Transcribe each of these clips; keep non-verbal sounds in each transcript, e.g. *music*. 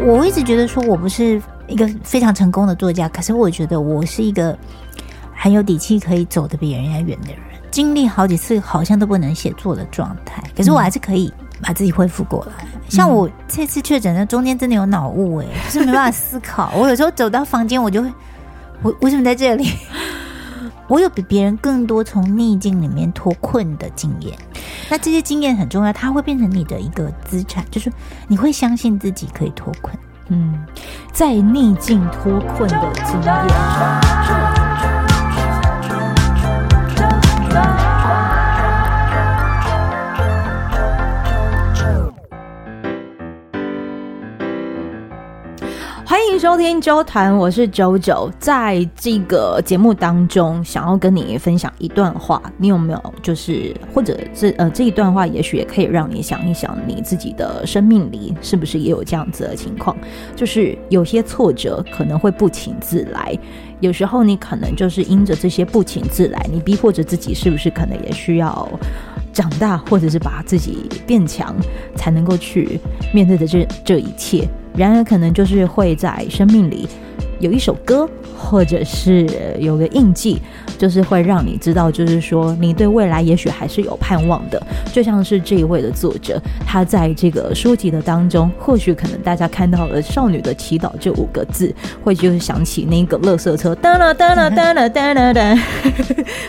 我一直觉得说我不是一个非常成功的作家，可是我觉得我是一个很有底气可以走得比人家远的人。经历好几次好像都不能写作的状态，可是我还是可以把自己恢复过来。像我这次确诊的中间真的有脑雾哎，就是没办法思考。我有时候走到房间，我就会，我为什么在这里？我有比别人更多从逆境里面脱困的经验，那这些经验很重要，它会变成你的一个资产，就是你会相信自己可以脱困。嗯，在逆境脱困的经验。欢迎收听周团，我是九九。在这个节目当中，想要跟你分享一段话，你有没有就是或者这呃这一段话，也许也可以让你想一想，你自己的生命里是不是也有这样子的情况？就是有些挫折可能会不请自来，有时候你可能就是因着这些不请自来，你逼迫着自己，是不是可能也需要长大，或者是把自己变强，才能够去面对的这这一切？然而，可能就是会在生命里有一首歌，或者是有个印记，就是会让你知道，就是说你对未来也许还是有盼望的。就像是这一位的作者，他在这个书籍的当中，或许可能大家看到了“少女的祈祷”这五个字，会就是想起那个乐色车，噔了噔了噔了噔了噔，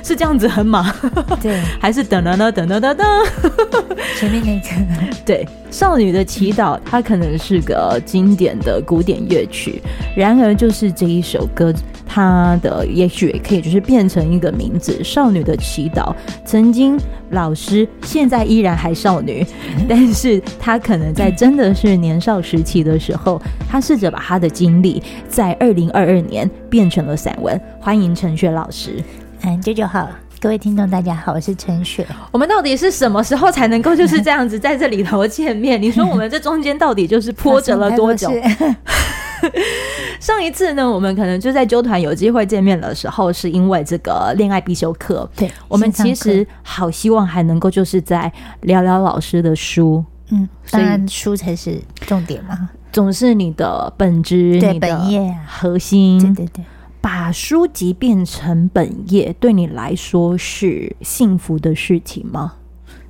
是这样子很吗？对，还是哒啦啦哒啦哒哒？*laughs* *laughs* 前面那个，对。少女的祈祷，它可能是个经典的古典乐曲，然而就是这一首歌，它的也许也可以就是变成一个名字——少女的祈祷。曾经老师，现在依然还少女，*laughs* 但是她可能在真的是年少时期的时候，她试着把她的经历在二零二二年变成了散文。欢迎陈雪老师，嗯，这就好了。各位听众，大家好，我是陈雪。我们到底是什么时候才能够就是这样子在这里头见面？你说我们这中间到底就是波折了多久？*laughs* 上一次呢，我们可能就在纠团有机会见面的时候，是因为这个恋爱必修课。对，我们其实好希望还能够就是在聊聊老师的书。嗯，当然书才是重点嘛，总是你的本质，对，你的本业核心。对对对。把书籍变成本业，对你来说是幸福的事情吗？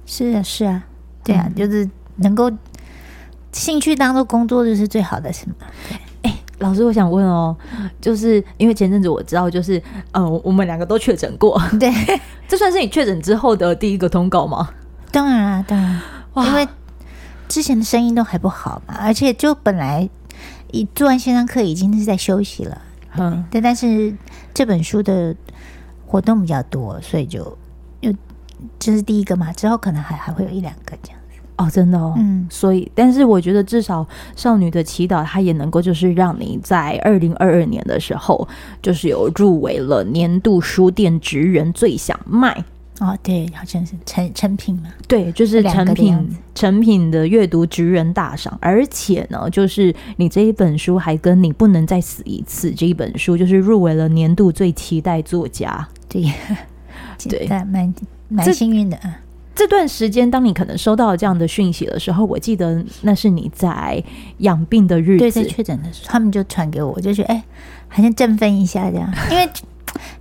是啊，是啊，对啊，嗯、就是能够兴趣当做工作，就是最好的，是吗？哎、欸，老师，我想问哦，就是因为前阵子我知道，就是呃，我们两个都确诊过，对，*laughs* 这算是你确诊之后的第一个通告吗？当然啊，当然，哇因为之前的声音都还不好嘛，而且就本来一做完线上课，已经是在休息了。嗯，对，但是这本书的活动比较多，所以就又这是第一个嘛，之后可能还还会有一两个这样子哦，真的哦，嗯，所以，但是我觉得至少少女的祈祷，它也能够就是让你在二零二二年的时候，就是有入围了年度书店职人最想卖。哦，对，好像是成成品嘛，对，就是成品成品的阅读职人大赏，而且呢，就是你这一本书还跟你不能再死一次。这一本书，就是入围了年度最期待作家，对，*laughs* 对，蛮蛮幸运的。啊。这段时间，当你可能收到这样的讯息的时候，我记得那是你在养病的日子，对，在确诊的时候，他们就传给我，我就觉得哎，好像振奋一下这样，因为。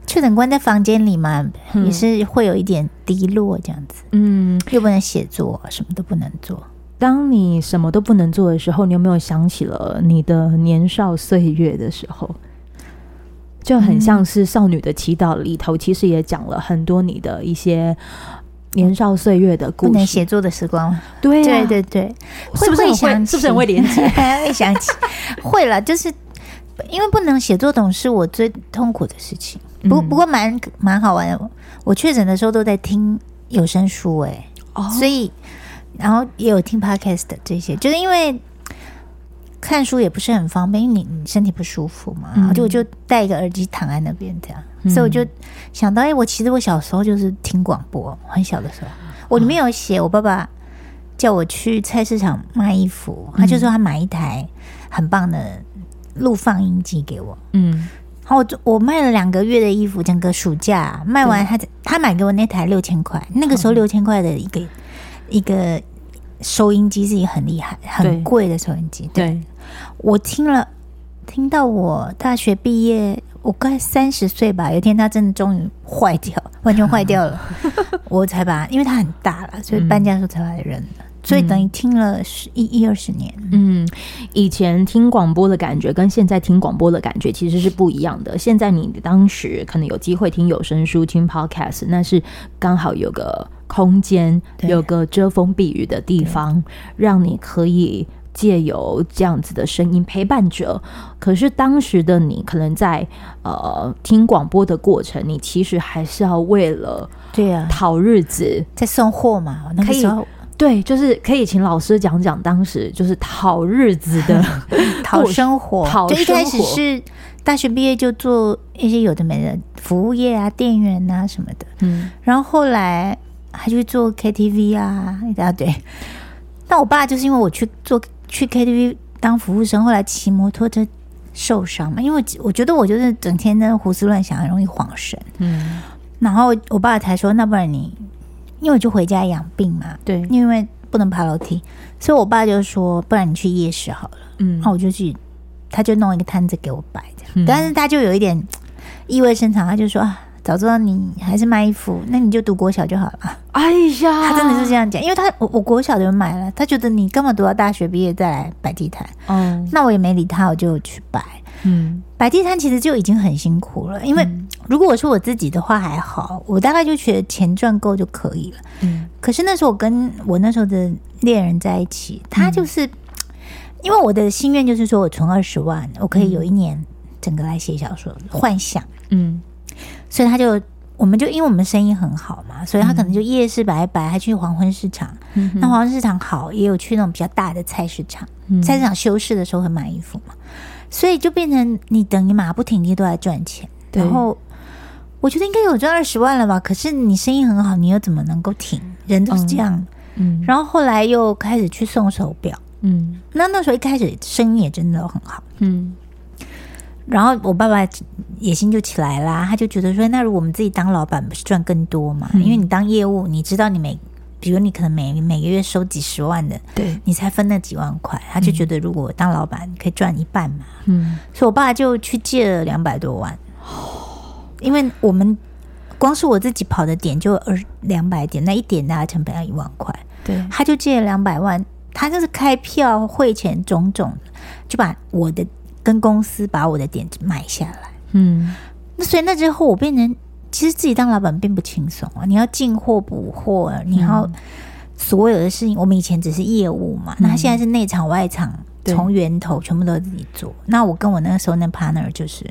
确诊关在房间里嘛，嗯、也是会有一点低落这样子。嗯，又不能写作，什么都不能做。当你什么都不能做的时候，你有没有想起了你的年少岁月的时候？就很像是《少女的祈祷》里头，其实也讲了很多你的一些年少岁月的故事。不能写作的时光，对、啊、对对对，会不会想起？是不是很会连接？会想起，会了，*laughs* 就是因为不能写作，总是我最痛苦的事情。不不过蛮蛮好玩的，我确诊的时候都在听有声书哎、所以然后也有听 podcast 这些，就是因为看书也不是很方便，因为你你身体不舒服嘛，然后就我就戴一个耳机躺在那边这样，嗯、所以我就想到，哎，我其实我小时候就是听广播，很小的时候，我里面有写，我爸爸叫我去菜市场卖衣服，他就说他买一台很棒的录放音机给我，嗯。然后我我卖了两个月的衣服，整个暑假卖完他，他他买给我那台六千块，那个时候六千块的一个、嗯、一个收音机是很厉害、很贵的收音机。对，对。我听了，听到我大学毕业，我快三十岁吧，有一天它真的终于坏掉，完全坏掉了，*laughs* 我才把，因为它很大了，所以搬家的时候才把它扔了。嗯所以等于听了十一一二十年，嗯，以前听广播的感觉跟现在听广播的感觉其实是不一样的。现在你当时可能有机会听有声书、听 podcast，那是刚好有个空间，有个遮风避雨的地方，让你可以借由这样子的声音陪伴着。可是当时的你，可能在呃听广播的过程，你其实还是要为了对啊讨日子，在送货嘛，那个时候。对，就是可以请老师讲讲当时就是讨日子的 *laughs* 讨生活，讨就一开始是大学毕业就做一些有的没的服务业啊，店员啊什么的，嗯，然后后来还去做 KTV 啊一大堆。那我爸就是因为我去做去 KTV 当服务生，后来骑摩托车受伤嘛，因为我觉得我就是整天在胡思乱想，很容易晃神，嗯，然后我爸才说，那不然你。因为我就回家养病嘛，对，因为不能爬楼梯，所以我爸就说：“不然你去夜市好了。”嗯，然后我就去，他就弄一个摊子给我摆着，嗯、但是他就有一点 *tsk* 意味深长，他就说：“啊，早知道你还是卖衣服，那你就读国小就好了。”哎呀，他真的是这样讲，因为他我我国小就买了，他觉得你干嘛读到大学毕业再来摆地摊？嗯，那我也没理他，我就去摆。嗯，摆地摊其实就已经很辛苦了，因为如果我是我自己的话还好，我大概就觉得钱赚够就可以了。嗯，可是那时候我跟我那时候的恋人在一起，他就是、嗯、因为我的心愿就是说我存二十万，我可以有一年整个来写小说幻想。嗯，所以他就我们就因为我们生意很好嘛，所以他可能就夜市摆一摆，还去黄昏市场。嗯，那黄昏市场好，也有去那种比较大的菜市场。嗯、菜市场休市的时候会买衣服嘛。所以就变成你等于马不停蹄都在赚钱，然后我觉得应该有赚二十万了吧？可是你生意很好，你又怎么能够停？人都是这样，嗯。然后后来又开始去送手表，嗯。那那时候一开始生意也真的很好，嗯。然后我爸爸野心就起来啦，他就觉得说，那如果我们自己当老板，不是赚更多嘛？因为你当业务，你知道你每。比如你可能每每个月收几十万的，对，你才分那几万块，他就觉得如果我当老板可以赚一半嘛，嗯，所以我爸就去借了两百多万，因为我们光是我自己跑的点就二两百点，那一点大概成本要一万块，对，他就借了两百万，他就是开票汇钱种种，就把我的跟公司把我的点子买下来，嗯，那所以那之后我变成。其实自己当老板并不轻松啊！你要进货补货，你要所有的事情。我们以前只是业务嘛，那现在是内场外场，从源头全部都自己做。那我跟我那个时候那 partner 就是，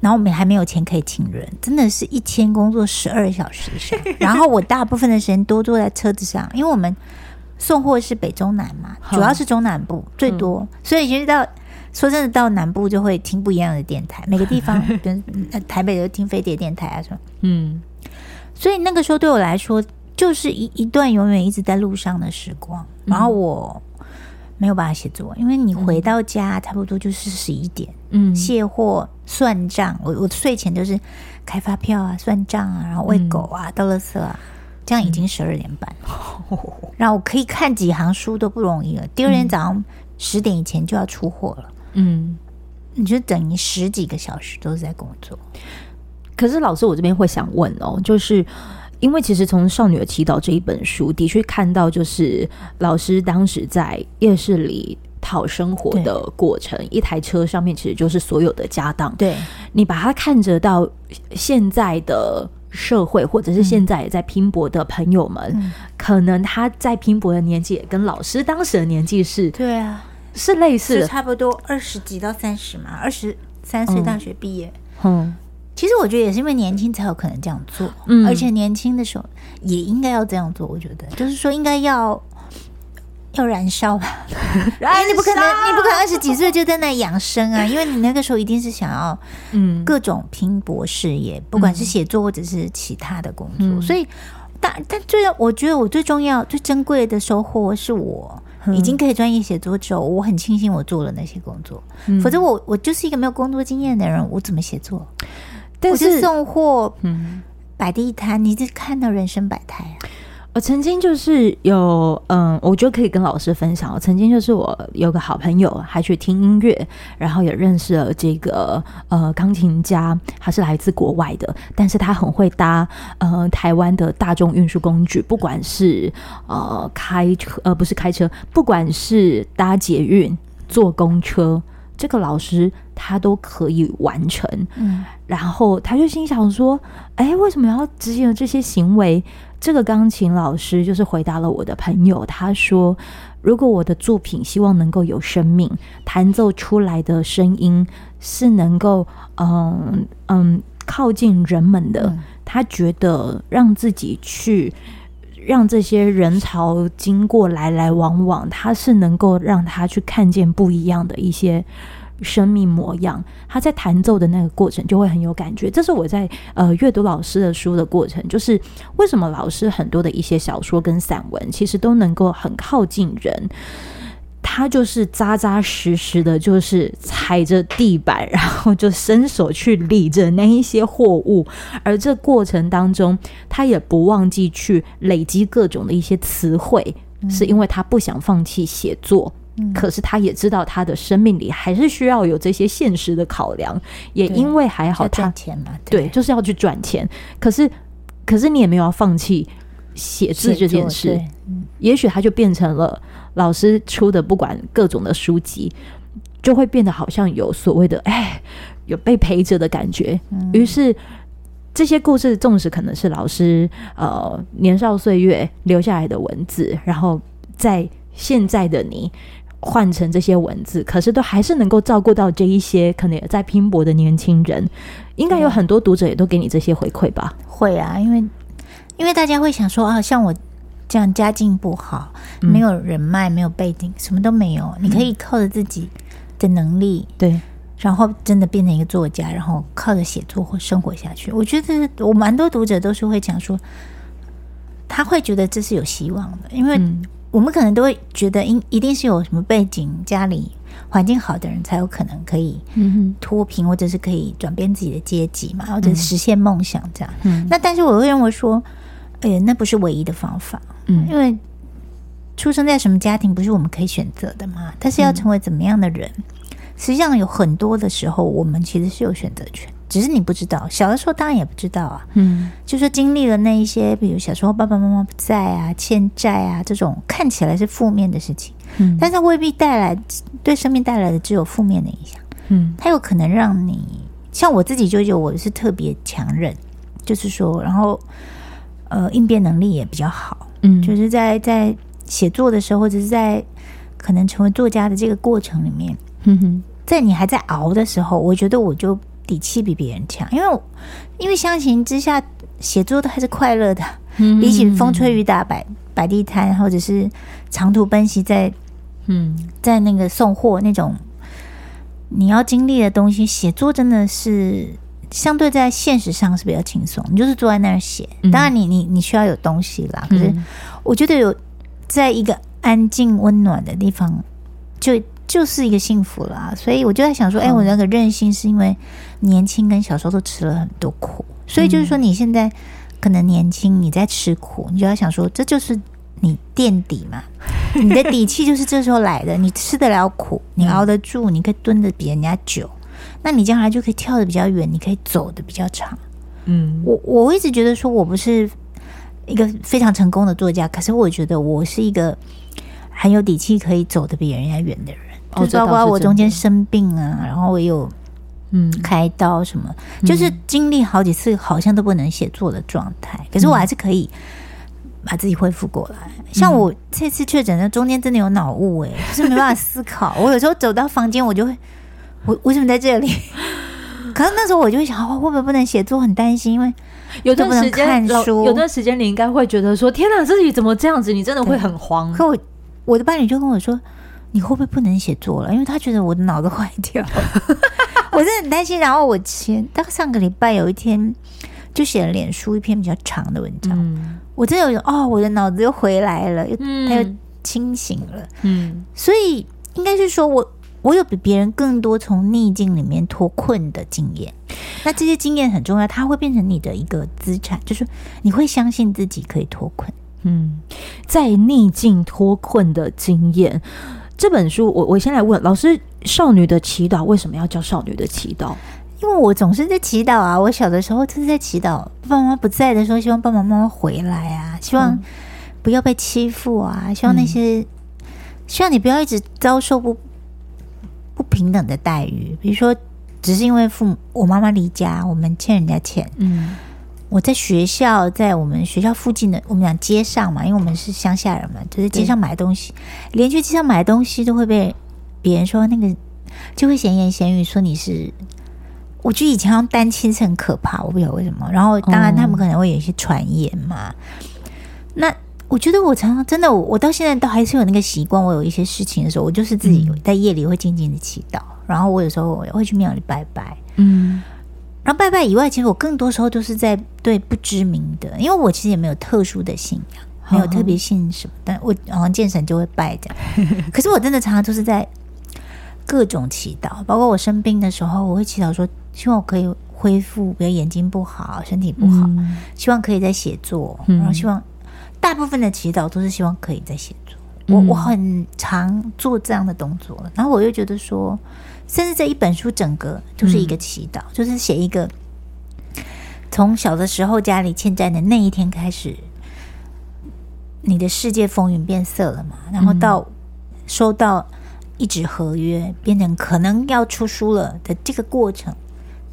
然后我们还没有钱可以请人，真的是一天工作十二小时以上。*laughs* 然后我大部分的时间都坐在车子上，因为我们送货是北中南嘛，主要是中南部最多，所以其实到。说真的，到南部就会听不一样的电台，每个地方，*laughs* 比如台北就听飞碟电台啊什么。嗯，所以那个时候对我来说，就是一一段永远一直在路上的时光。然后我没有办法写作，因为你回到家差不多就是十一点，嗯，卸货、算账，我我睡前就是开发票啊、算账啊，然后喂狗啊、倒垃圾啊，这样已经十二点半。*laughs* 然后我可以看几行书都不容易了，第二天早上十点以前就要出货了。嗯，你就等于十几个小时都是在工作。可是老师，我这边会想问哦，就是因为其实从《少女的祈祷》这一本书的确看到，就是老师当时在夜市里讨生活的过程，一台车上面其实就是所有的家当。对，你把它看着到现在的社会，或者是现在也在拼搏的朋友们，嗯、可能他在拼搏的年纪也跟老师当时的年纪是，对啊。是类似的，差不多二十几到三十嘛，二十三岁大学毕业。嗯，其实我觉得也是因为年轻才有可能这样做，嗯，而且年轻的时候也应该要这样做。我觉得就是说应该要要燃烧吧，燃 *laughs* 烧，你不可能，你不可能二十几岁就在那养生啊，因为你那个时候一定是想要嗯各种拼搏事业，不管是写作或者是其他的工作。所以，但但最我觉得我最重要、最珍贵的收获是我。已经可以专业写作之后，我很庆幸我做了那些工作，嗯、否则我我就是一个没有工作经验的人，我怎么写作？但是送货，嗯，摆地摊，你就看到人生百态啊。我曾经就是有，嗯，我觉得可以跟老师分享。我曾经就是我有个好朋友，还去听音乐，然后也认识了这个呃钢琴家，他是来自国外的，但是他很会搭呃台湾的大众运输工具，不管是呃开车呃不是开车，不管是搭捷运、坐公车，这个老师他都可以完成。嗯，然后他就心想说，哎，为什么要执行这些行为？这个钢琴老师就是回答了我的朋友，他说：“如果我的作品希望能够有生命，弹奏出来的声音是能够嗯嗯靠近人们的，他觉得让自己去让这些人潮经过来来往往，他是能够让他去看见不一样的一些。”生命模样，他在弹奏的那个过程就会很有感觉。这是我在呃阅读老师的书的过程，就是为什么老师很多的一些小说跟散文，其实都能够很靠近人。他就是扎扎实实的，就是踩着地板，*laughs* 然后就伸手去理着那一些货物，而这过程当中，他也不忘记去累积各种的一些词汇，嗯、是因为他不想放弃写作。可是他也知道他的生命里还是需要有这些现实的考量，也因为还好他赚钱嘛，对，对，就是要去赚钱。可是，可是你也没有要放弃写字这件事。也许他就变成了老师出的不管各种的书籍，就会变得好像有所谓的哎，有被陪着的感觉。于是这些故事，纵使可能是老师呃年少岁月留下来的文字，然后在现在的你。换成这些文字，可是都还是能够照顾到这一些可能也在拼搏的年轻人。应该有很多读者也都给你这些回馈吧？会啊，因为因为大家会想说啊，像我这样家境不好，没有人脉，没有背景，什么都没有，你可以靠着自己的能力，对，然后真的变成一个作家，然后靠着写作或生活下去。我觉得我蛮多读者都是会讲说，他会觉得这是有希望的，因为。我们可能都会觉得，应一定是有什么背景、家里环境好的人才有可能可以脱贫，或者是可以转变自己的阶级嘛，或者实现梦想这样。嗯，那但是我会认为说，哎呀，那不是唯一的方法。嗯，因为出生在什么家庭不是我们可以选择的嘛，但是要成为怎么样的人，实际上有很多的时候，我们其实是有选择权。只是你不知道，小的时候当然也不知道啊。嗯，就是经历了那一些，比如小时候爸爸妈妈不在啊、欠债啊这种看起来是负面的事情，嗯，但是它未必带来对生命带来的只有负面的影响。嗯，它有可能让你像我自己就有，我是特别强韧，就是说，然后呃应变能力也比较好。嗯，就是在在写作的时候，或者是在可能成为作家的这个过程里面，嗯哼，在你还在熬的时候，我觉得我就。底气比别人强，因为因为相形之下，写作都还是快乐的。嗯，比起风吹雨打摆摆地摊，或者是长途奔袭在嗯在那个送货那种，你要经历的东西，写作真的是相对在现实上是比较轻松。你就是坐在那儿写，当然你你你需要有东西啦。可是我觉得有在一个安静温暖的地方，就。就是一个幸福啦，所以我就在想说，哎，我那个任性是因为年轻跟小时候都吃了很多苦，所以就是说你现在可能年轻，你在吃苦，你就要想说，这就是你垫底嘛，*laughs* 你的底气就是这时候来的，你吃得了苦，你熬得住，你可以蹲得比人家久，那你将来就可以跳得比较远，你可以走得比较长。嗯，我我一直觉得说我不是一个非常成功的作家，可是我觉得我是一个很有底气可以走得比人家远的人。就包括我中间生病啊，然后我有嗯开刀什么，就是经历好几次好像都不能写作的状态，可是我还是可以把自己恢复过来。像我这次确诊的中间真的有脑雾哎，*laughs* 就是没办法思考。我有时候走到房间，我就会 *laughs* 我为什么在这里？*laughs* 可是那时候我就会想，会不会不能写作？很担心，因为有段时间看书，有段时间你应该会觉得说：天哪，自己怎么这样子？你真的会很慌。可我我的伴侣就跟我说。你会不会不能写作了？因为他觉得我的脑子坏掉了，*laughs* 我真的很担心。然后我前大概上个礼拜有一天就写了脸书一篇比较长的文章，嗯、我真的有哦，我的脑子又回来了，又、嗯、他又清醒了。嗯，所以应该是说我我有比别人更多从逆境里面脱困的经验。那这些经验很重要，它会变成你的一个资产，就是你会相信自己可以脱困。嗯，在逆境脱困的经验。这本书，我我先来问老师：少女的祈祷为什么要叫少女的祈祷？因为我总是在祈祷啊！我小的时候就是在祈祷，爸爸妈妈不在的时候，希望爸爸妈妈回来啊，希望不要被欺负啊，希望那些，嗯、希望你不要一直遭受不不平等的待遇。比如说，只是因为父母，我妈妈离家，我们欠人家钱。嗯，我在学校，在我们学校附近的，我们讲街上嘛，因为我们是乡下人嘛，就在街上买东西，连去街上买东西都会被别人说那个，就会闲言闲语说你是。我觉得以前要单亲是很可怕，我不晓得为什么。然后当然他们可能会有一些传言嘛。那我觉得我常常真的，我到现在都还是有那个习惯。我有一些事情的时候，我就是自己在夜里会静静的祈祷。然后我有时候我会去庙里拜拜。嗯。然后拜拜以外，其实我更多时候都是在对不知名的，因为我其实也没有特殊的信仰，没有特别信什么。哦、但我好像见神就会拜这样。*laughs* 可是我真的常常都是在各种祈祷，包括我生病的时候，我会祈祷说。希望我可以恢复，比如眼睛不好，身体不好，嗯、希望可以在写作，嗯、然后希望大部分的祈祷都是希望可以在写作。嗯、我我很常做这样的动作，然后我又觉得说，甚至这一本书整个就是一个祈祷，嗯、就是写一个从小的时候家里欠债的那一天开始，你的世界风云变色了嘛，然后到收到一纸合约，变成可能要出书了的这个过程。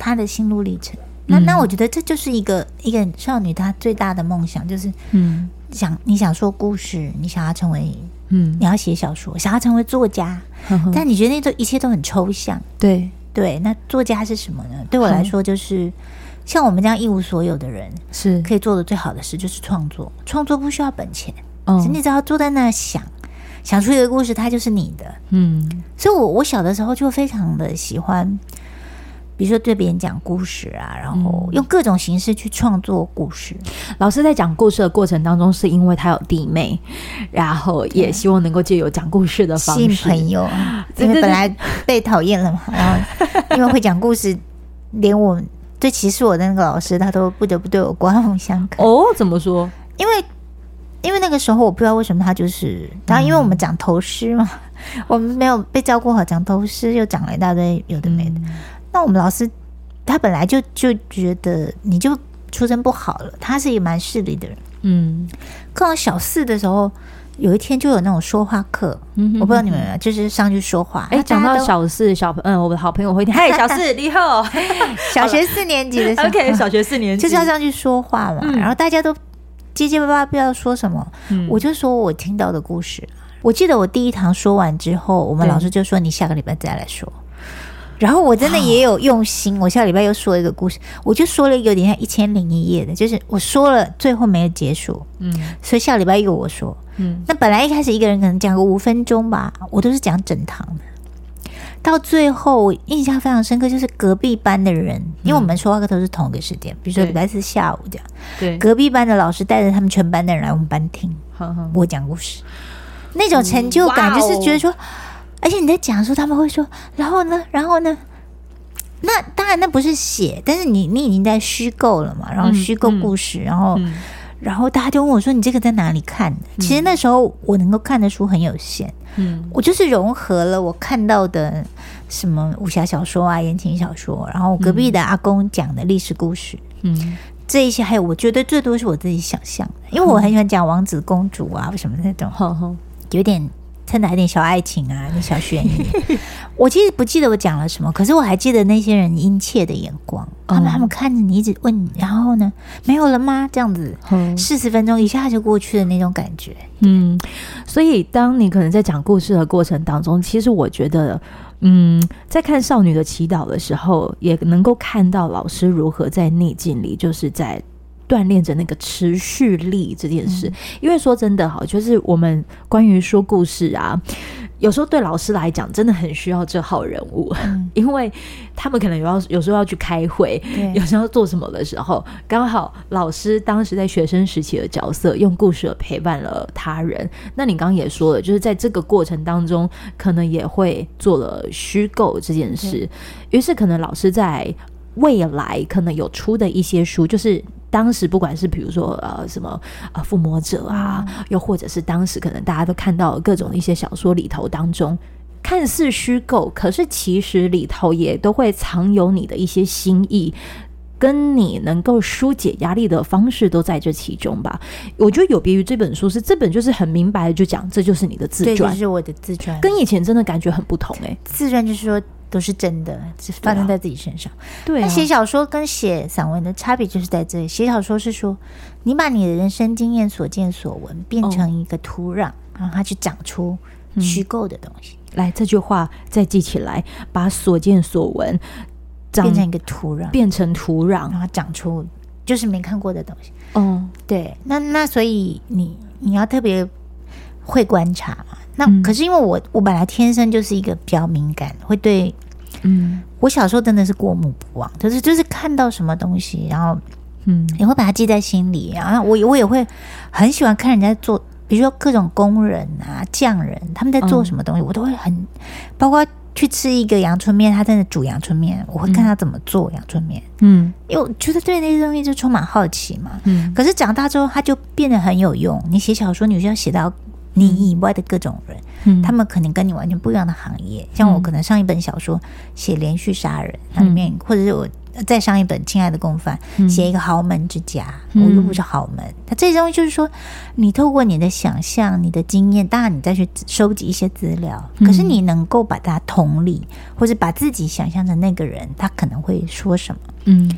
他的心路历程，那那我觉得这就是一个一个少女她最大的梦想，就是嗯，想你想说故事，你想要成为嗯，你要写小说，想要成为作家，但你觉得那都一切都很抽象，对对。那作家是什么呢？对我来说，就是像我们这样一无所有的人，是可以做的最好的事就是创作。创作不需要本钱，嗯，你只要坐在那想，想出一个故事，它就是你的。嗯，所以我我小的时候就非常的喜欢。比如说对别人讲故事啊，然后用各种形式去创作故事。嗯、老师在讲故事的过程当中，是因为他有弟妹，然后也希望能够借由讲故事的方式吸引朋友，因为本来被讨厌了嘛。然后因为会讲故事，连我最歧视我的那个老师，他都不得不对我刮目相看。*laughs* 哦，怎么说？因为因为那个时候我不知道为什么他就是，然后因为我们讲头诗嘛，嗯、我们没有被照顾好，讲头诗又讲了一大堆有的没的。嗯那我们老师，他本来就就觉得你就出身不好了，他是一个蛮势利的人。嗯，刚好小四的时候，有一天就有那种说话课，嗯、哼哼我不知道你们有没有，就是上去说话。哎、欸，讲到小四小朋嗯，我的好朋友会听。*laughs* 嗨，小四你好，小学四年级的时候，OK，小学四年级就是要上去说话嘛。嗯、然后大家都结结巴巴，不知道说什么。嗯、我就说我听到的故事。我记得我第一堂说完之后，我们老师就说：“你下个礼拜再来说。”然后我真的也有用心，哦、我下礼拜又说一个故事，我就说了一个有点像一千零一夜的，就是我说了最后没有结束，嗯，所以下礼拜又我说，嗯，那本来一开始一个人可能讲个五分钟吧，我都是讲整堂的，到最后我印象非常深刻，就是隔壁班的人，嗯、因为我们说话课都是同一个时间，比如说礼拜四下午这样，对，隔壁班的老师带着他们全班的人来我们班听，*laughs* 呵呵。我讲故事，那种成就感就是觉得说。而且你在讲的时候，他们会说：“然后呢？然后呢？”那当然，那不是写，但是你你已经在虚构了嘛。然后虚构故事，嗯嗯、然后、嗯、然后大家就问我说：“你这个在哪里看的？”其实那时候我能够看的书很有限。嗯，我就是融合了我看到的什么武侠小说啊、言情小说，然后隔壁的阿公讲的历史故事，嗯，这一些还有我觉得最多是我自己想象的，因为我很喜欢讲王子公主啊什么那种，嗯、有点。趁来点小爱情啊，那小悬疑。*laughs* 我其实不记得我讲了什么，可是我还记得那些人殷切的眼光，他们、嗯、他们看着你一直问，然后呢，没有了吗？这样子，四十分钟一下就过去的那种感觉。嗯，所以当你可能在讲故事的过程当中，其实我觉得，嗯，在看少女的祈祷的时候，也能够看到老师如何在逆境里，就是在。锻炼着那个持续力这件事，嗯、因为说真的哈，就是我们关于说故事啊，有时候对老师来讲真的很需要这号人物，嗯、*laughs* 因为他们可能有要有时候要去开会，有时候要做什么的时候，刚好老师当时在学生时期的角色，用故事陪伴了他人。那你刚刚也说了，就是在这个过程当中，可能也会做了虚构这件事，对。于是可能老师在未来可能有出的一些书，就是。当时不管是比如说呃什么呃附魔者啊，嗯、又或者是当时可能大家都看到各种一些小说里头当中，看似虚构，可是其实里头也都会藏有你的一些心意。跟你能够疏解压力的方式都在这其中吧。我觉得有别于这本书，是这本就是很明白的就讲，这就是你的自传，这就是我的自传，跟以前真的感觉很不同哎、欸。自传就是说都是真的，是发生在自己身上。对、啊，那写小说跟写散文的差别就是在这里。写小说是说你把你的人生经验、所见所闻变成一个土壤，让它去长出虚构的东西。嗯、来，这句话再记起来，把所见所闻。变成一个土壤，变成土壤，然后长出就是没看过的东西。哦，对，那那所以你你要特别会观察嘛。那、嗯、可是因为我我本来天生就是一个比较敏感，会对，嗯，我小时候真的是过目不忘，就是就是看到什么东西，然后嗯，也会把它记在心里。然后我我也会很喜欢看人家做，比如说各种工人啊、匠人他们在做什么东西，嗯、我都会很包括。去吃一个阳春面，他在那煮阳春面，我会看他怎么做阳春面。嗯，因为我觉得对那些东西就充满好奇嘛。嗯，可是长大之后，他就变得很有用。你写小说，你需要写到你以外的各种人，嗯，他们可能跟你完全不一样的行业。像我可能上一本小说写连续杀人，那里面或者是我。再上一本《亲爱的共犯》，写一个豪门之家，嗯、我又不是豪门。他这些东西就是说，你透过你的想象、你的经验，当然你再去收集一些资料，可是你能够把它同理，或者把自己想象成那个人，他可能会说什么？嗯，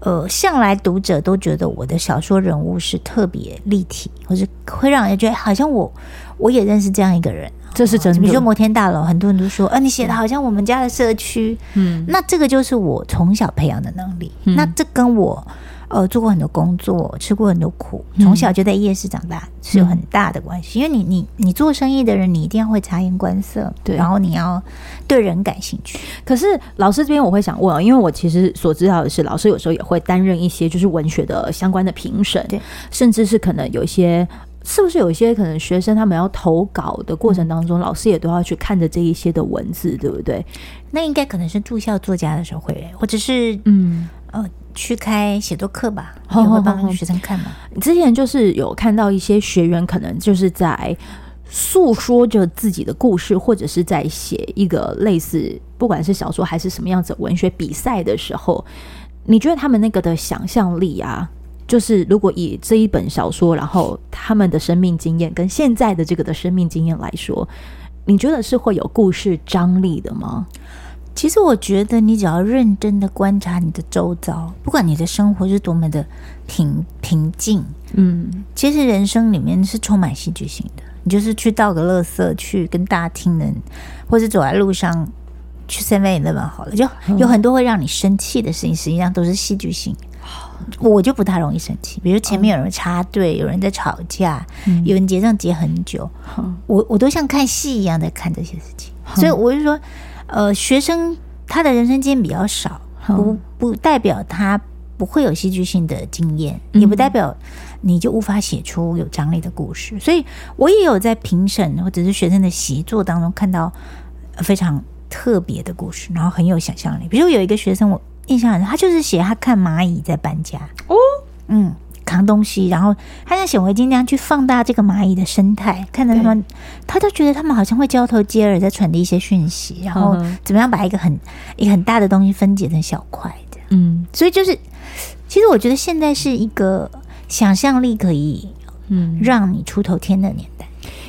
呃，向来读者都觉得我的小说人物是特别立体，或者会让人觉得好像我我也认识这样一个人。这是真的，比如说摩天大楼，很多人都说，啊，你写的好像我们家的社区，嗯，那这个就是我从小培养的能力，嗯，那这跟我呃做过很多工作，吃过很多苦，从小就在夜市长大是有很大的关系。因为你你你做生意的人，你一定要会察言观色，对，然后你要对人感兴趣。可是老师这边我会想问啊，因为我其实所知道的是，老师有时候也会担任一些就是文学的相关的评审，对，甚至是可能有一些。是不是有一些可能学生他们要投稿的过程当中，嗯、老师也都要去看着这一些的文字，对不对？那应该可能是住校作家的时候会，或者是嗯呃去开写作课吧，你会帮学生看嘛。之前就是有看到一些学员可能就是在诉说着自己的故事，或者是在写一个类似不管是小说还是什么样子文学比赛的时候，你觉得他们那个的想象力啊？就是如果以这一本小说，然后他们的生命经验跟现在的这个的生命经验来说，你觉得是会有故事张力的吗？其实我觉得，你只要认真的观察你的周遭，不管你的生活是多么的平平静，嗯，其实人生里面是充满戏剧性的。你就是去倒个垃圾，去跟大家听人，或者走在路上去7-11好了，就有很多会让你生气的事情，实际上都是戏剧性。我就不太容易生气，比如前面有人插队，有人在吵架，嗯、有人结账结很久，嗯、我我都像看戏一样在看这些事情。嗯、所以我就说，呃，学生他的人生经验比较少，嗯、不不代表他不会有戏剧性的经验，嗯、也不代表你就无法写出有张力的故事。所以我也有在评审或者是学生的习作当中看到非常特别的故事，然后很有想象力。比如有一个学生我。印象很深，他就是写他看蚂蚁在搬家哦，嗯，扛东西，然后他像显微镜那样去放大这个蚂蚁的生态，看着他们，他就觉得他们好像会交头接耳，在传递一些讯息，然后怎么样把一个很一个很大的东西分解成小块的，嗯，所以就是，其实我觉得现在是一个想象力可以，嗯，让你出头天的年代。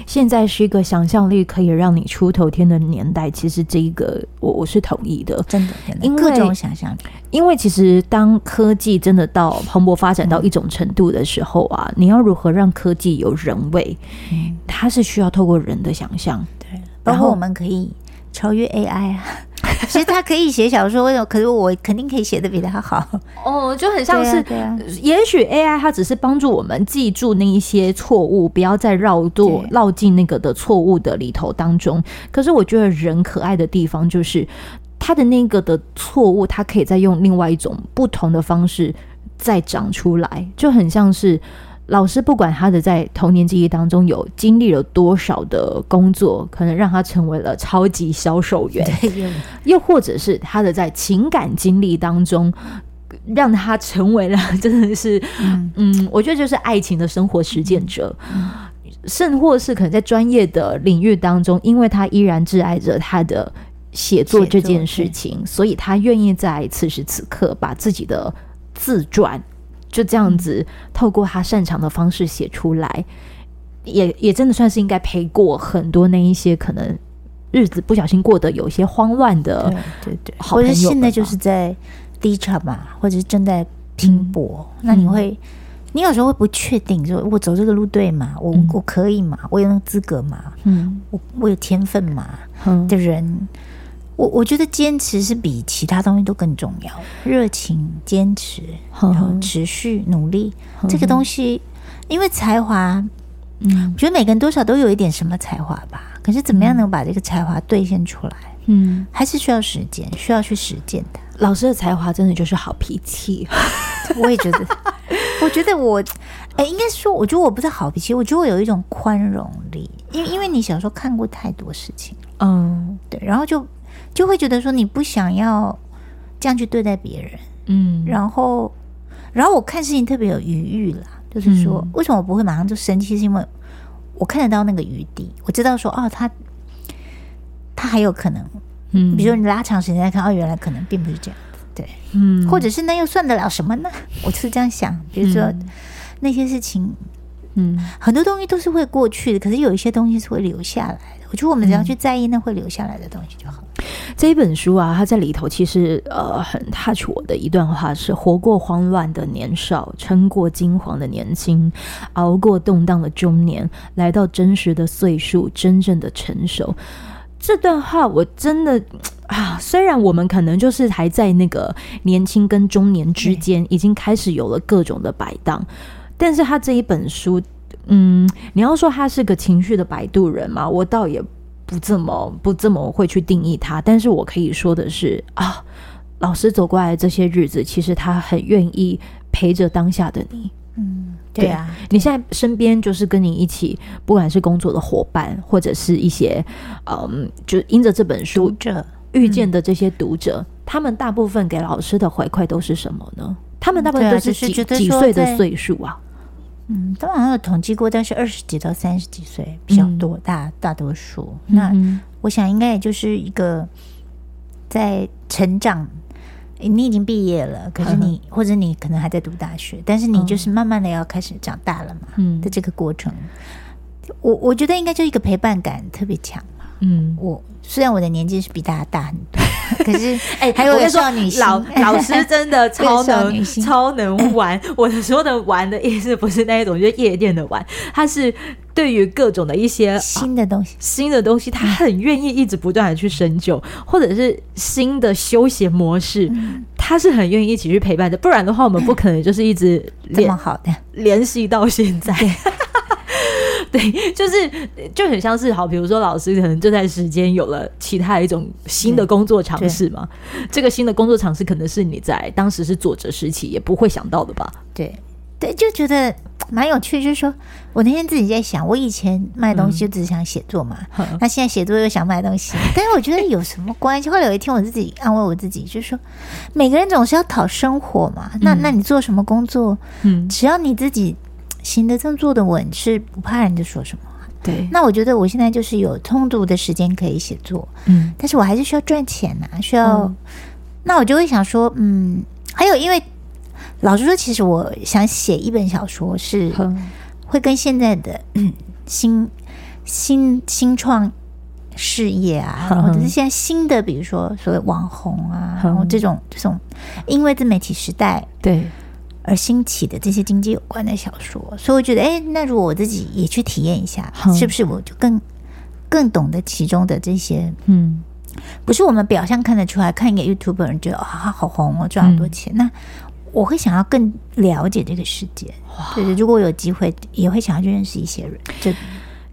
现在是一个想象力可以让你出头天的年代，其实这一个我我是同意的，真的，因为各种想象力。因为其实当科技真的到蓬勃发展到一种程度的时候啊，嗯、你要如何让科技有人味？嗯，它是需要透过人的想象，对，包括我们可以超越 AI 啊。*laughs* 其实他可以写小说，为什么？可是我肯定可以写的比他好。哦，就很像是，也许 AI 它只是帮助我们记住那一些错误，不要再绕多绕进那个的错误的里头当中。可是我觉得人可爱的地方就是他的那个的错误，他可以再用另外一种不同的方式再长出来，就很像是。老师不管他的在童年记忆当中有经历了多少的工作，可能让他成为了超级销售员，又或者是他的在情感经历当中让他成为了真的是，嗯，嗯，我觉得就是爱情的生活实践者，嗯、甚或是可能在专业的领域当中，因为他依然挚爱着他的写作这件事情，所以他愿意在此时此刻把自己的自传就这样子透过他擅长的方式写出来，也也真的算是应该陪过很多那一些可能日子不小心过得有一些慌乱的，对对对，或者现在就是在。低潮嘛，或者是正在拼搏，嗯、那你会，你有时候会不确定，说我走这个路对吗？我、嗯、我可以吗？我有那个资格吗？嗯，我我有天分吗？嗯、的人，我我觉得坚持是比其他东西都更重要，热情、坚持，然后持续努力，嗯、这个东西，因为才华，嗯，我觉得每个人多少都有一点什么才华吧，可是怎么样能把这个才华兑现出来？嗯，还是需要时间，需要去实践的。老师的才华真的就是好脾气，*laughs* 我也觉得。我觉得我，哎、欸，应该说，我觉得我不是好脾气，我觉得我有一种宽容力，因为因为你小时候看过太多事情，嗯，对，然后就就会觉得说你不想要这样去对待别人，嗯，然后然后我看事情特别有余裕啦，就是说，为什么我不会马上就生气？是因为我看得到那个余地，我知道说，哦，他他还有可能。嗯，比如说你拉长时间来看，哦，原来可能并不是这样子，对，嗯，或者是那又算得了什么呢？我就是这样想。比如说、嗯、那些事情，嗯，很多东西都是会过去的，可是有一些东西是会留下来的。我觉得我们只要去在意那会留下来的东西就好。嗯、这一本书啊，它在里头其实呃很 touch 我的一段话是：活过慌乱的年少，撑过惊惶的年轻，熬过动荡的中年，来到真实的岁数，真正的成熟。这段话我真的啊，*sighs* 虽然我们可能就是还在那个年轻跟中年之间，已经开始有了各种的摆荡，但是他这一本书，嗯，你要说他是个情绪的摆渡人嘛，我倒也不这么不这么会去定义他，但是我可以说的是啊，老师走过来这些日子，其实他很愿意陪着当下的你，嗯。对啊，你现在身边就是跟你一起，不管是工作的伙伴，或者是一些，嗯，就因着这本书读者遇见的这些读者，嗯、他们大部分给老师的回馈都是什么呢？他们大部分都是几、啊、几岁的岁数啊？嗯，当然有统计过，但是二十几到三十几岁比较多，嗯、大大多数。那我想应该也就是一个在成长。你已经毕业了，可是你或者你可能还在读大学，但是你就是慢慢的要开始长大了嘛。嗯，的这个过程，我我觉得应该就一个陪伴感特别强嘛。嗯，我虽然我的年纪是比大家大很多，*laughs* 可是哎，还有少女心，老老师真的 *laughs* 超能超能 *laughs* 玩。我说的玩的意思不是那一种，就是夜店的玩，他是。对于各种的一些新的东西，新的东西，他很愿意一直不断的去深究，或者是新的休闲模式，他是很愿意一起去陪伴的。不然的话，我们不可能就是一直这么好的联系到现在。对，就是就很像是好，比如说老师可能这段时间有了其他一种新的工作尝试嘛，这个新的工作尝试可能是你在当时是作者时期也不会想到的吧？对，对，就觉得。蛮有趣，就是说我那天自己在想，我以前卖东西就只想写作嘛，*laughs* 嗯、那现在写作又想卖东西，*laughs* 但是我觉得有什么关系？后来有一天我自己安慰我自己，就是说每个人总是要讨生活嘛，那那你做什么工作？嗯，只要你自己行得正、坐得稳，是不怕人家说什么。对，那我觉得我现在就是有充足的时间可以写作，嗯，但是我还是需要赚钱呐、啊，需要，嗯、那我就会想说，嗯，还有因为。老实说，其实我想写一本小说，是会跟现在的新新新创事业啊，或者是现在新的，比如说所谓网红啊，然后这种这种因为自媒体时代对而兴起的这些经济有关的小说，所以我觉得，哎，那如果我自己也去体验一下，是不是我就更更懂得其中的这些？嗯，不是我们表象看得出来，看一个 YouTuber 人觉得啊，好红哦，赚好多钱，那。我会想要更了解这个世界，对对。如果有机会，也会想要去认识一些人。这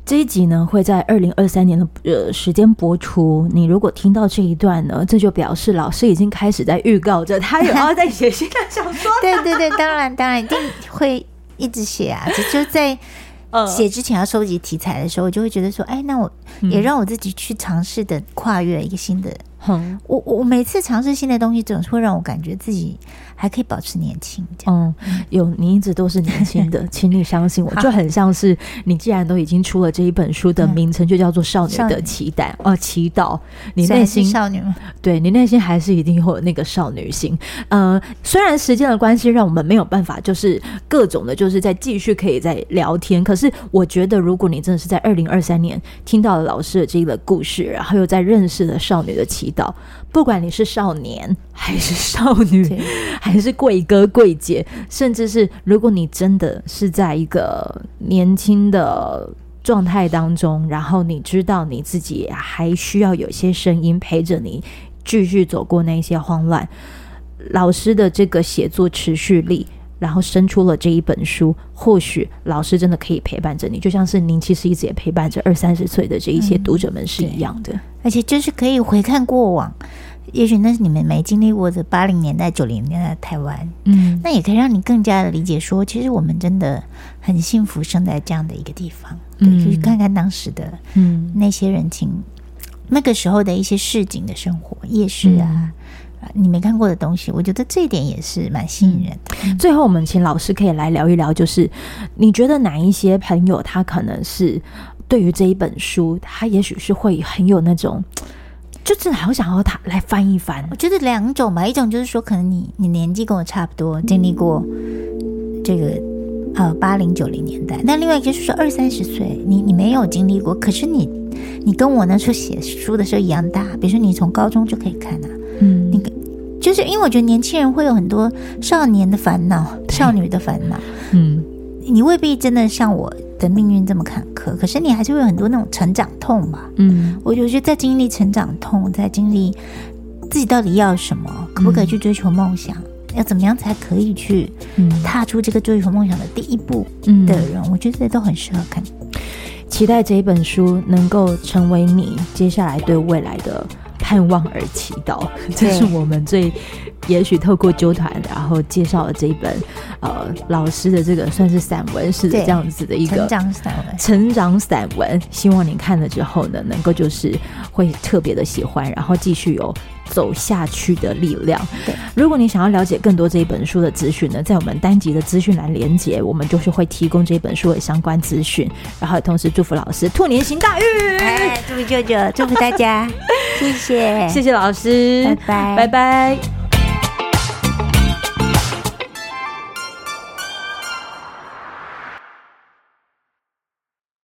这一集呢，会在二零二三年的呃时间播出。你如果听到这一段呢，这就表示老师已经开始在预告着，他有要在写新的 *laughs* 小说。对对对，当然当然一定会一直写啊。就 *laughs* 就在写之前要收集题材的时候，我就会觉得说，哎，那我也让我自己去尝试的跨越一个新的嗯，我我每次尝试新的东西，总是会让我感觉自己还可以保持年轻。嗯，有你一直都是年轻的，*laughs* 请你相信我，就很像是你既然都已经出了这一本书的名称，就叫做《少女的期待》呃，祈祷，你内心少女吗？对，你内心还是一定会有那个少女心。呃，虽然时间的关系，让我们没有办法就是各种的，就是在继续可以在聊天。可是我觉得，如果你真的是在二零二三年听到了老师的这个故事，然后又在认识了少女的祈祷，不管你是少年还是少女，还是贵哥贵姐，甚至是如果你真的是在一个年轻的状态当中，然后你知道你自己还需要有些声音陪着你继续走过那些慌乱，老师的这个写作持续力。然后生出了这一本书，或许老师真的可以陪伴着你，就像是您其实一直也陪伴着二三十岁的这一些读者们是一样的，嗯、而且就是可以回看过往，也许那是你们没经历过的八零年代、九零年代的台湾，嗯，那也可以让你更加的理解说，其实我们真的很幸福，生在这样的一个地方，对，嗯、就是看看当时的嗯。那些人情，那个时候的一些市井的生活，夜市啊。嗯你没看过的东西，我觉得这一点也是蛮吸引人。嗯。最后，我们请老师可以来聊一聊，就是你觉得哪一些朋友他可能是对于这一本书，他也许是会很有那种，就是好想要他来翻一翻。我觉得两种吧，一种就是说，可能你你年纪跟我差不多，经历过这个呃八零九零年代；那另外一个就是说二三十岁，你你没有经历过，可是你你跟我那时候写书的时候一样大，比如说你从高中就可以看啊。嗯，那个就是因为我觉得年轻人会有很多少年的烦恼、少女的烦恼。嗯，你未必真的像我的命运这么坎坷，可是你还是会有很多那种成长痛吧。嗯，我我觉得在经历成长痛，在经历自己到底要什么，可不可以去追求梦想，要怎么样才可以去踏出这个追求梦想的第一步的人，我觉得这都很适合看。期待这一本书能够成为你接下来对未来的。盼望而祈祷，*laughs* 这是我们最也许透过纠团，然后介绍了这一本呃老师的这个算是散文式的这样子的一个成长散文。成长散文，希望您看了之后呢，能够就是会特别的喜欢，然后继续有走下去的力量。对，如果你想要了解更多这一本书的资讯呢，在我们单集的资讯栏连接，我们就是会提供这本书的相关资讯，然后同时祝福老师兔年行大运，哎，祝福舅舅，祝福大家。*laughs* 谢谢，谢谢老师，拜拜，拜拜。